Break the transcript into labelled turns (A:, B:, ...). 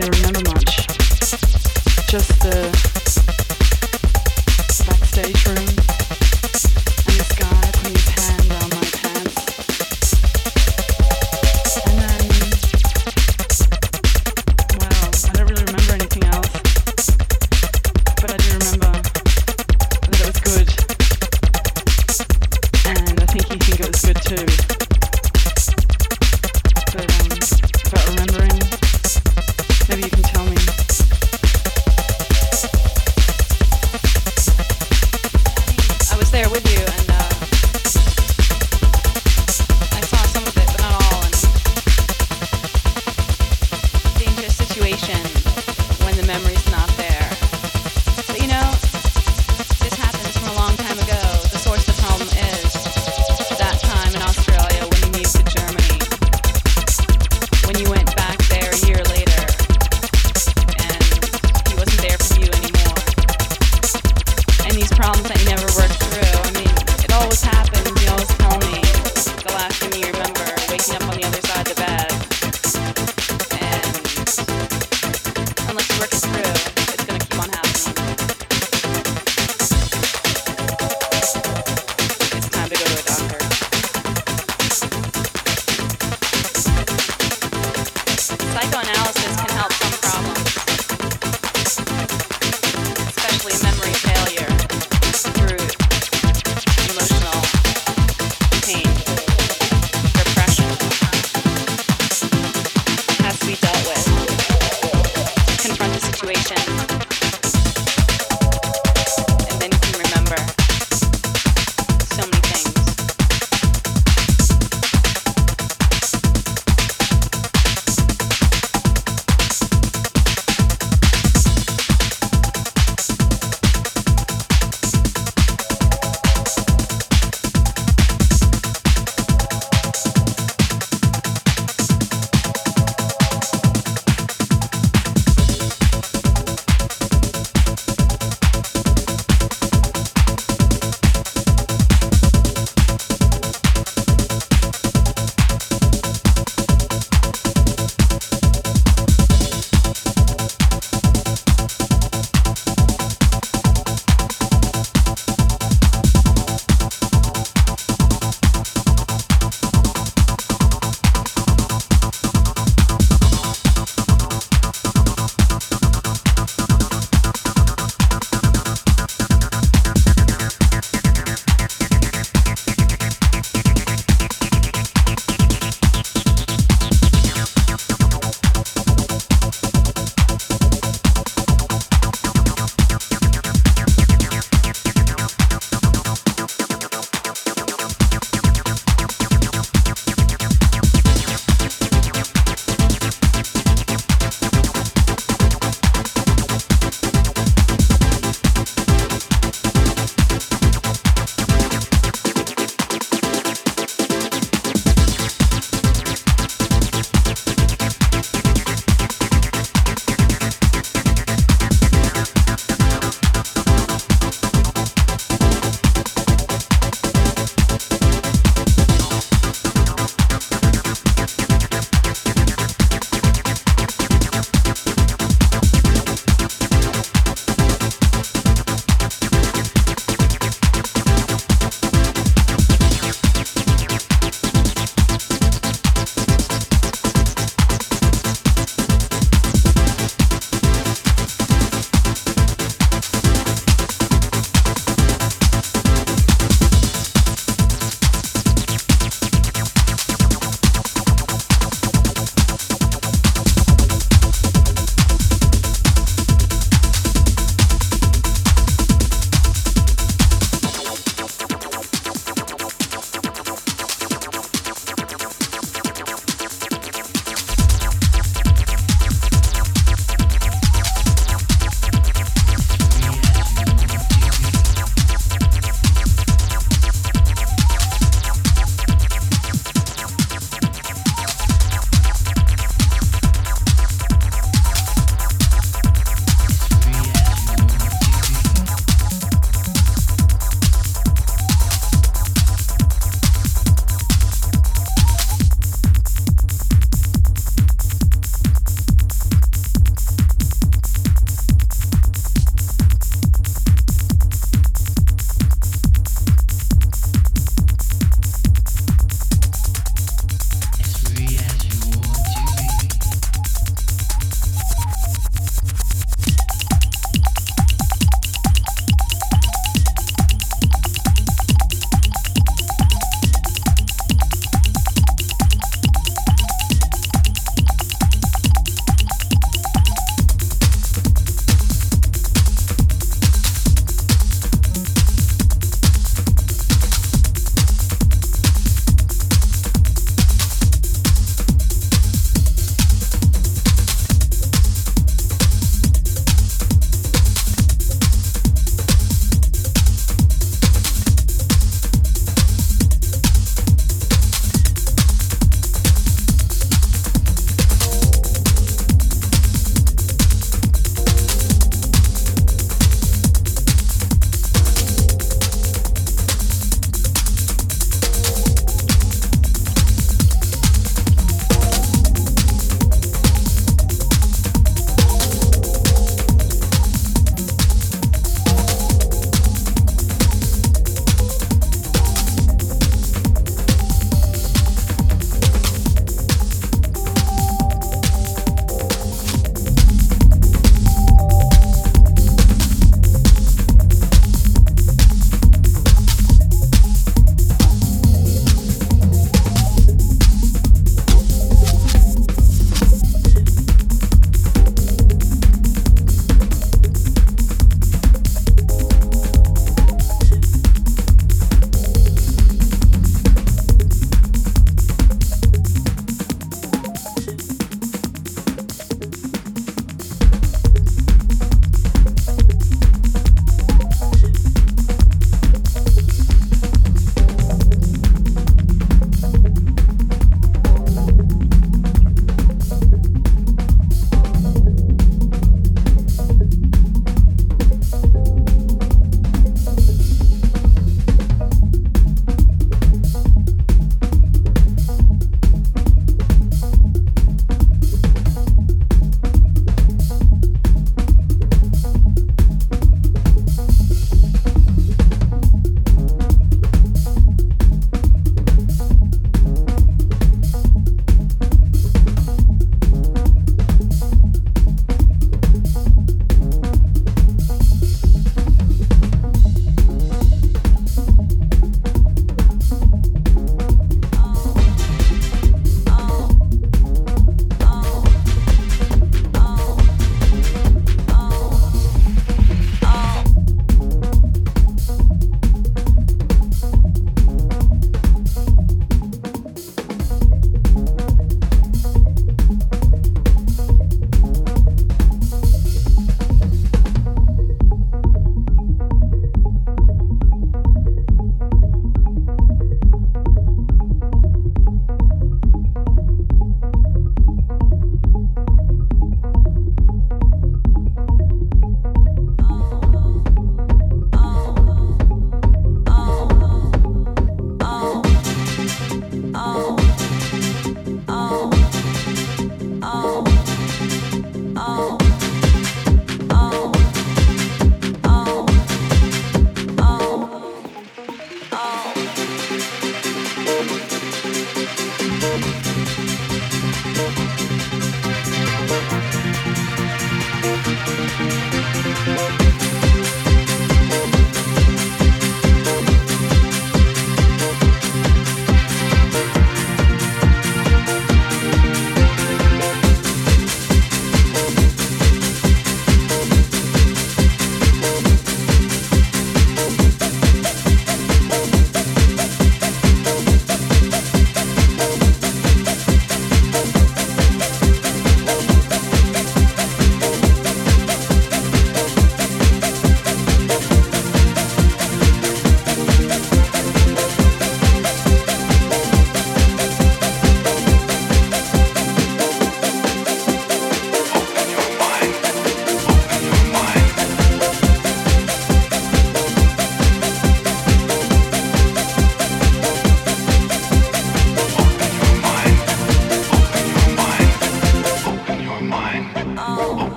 A: really remember much. Just the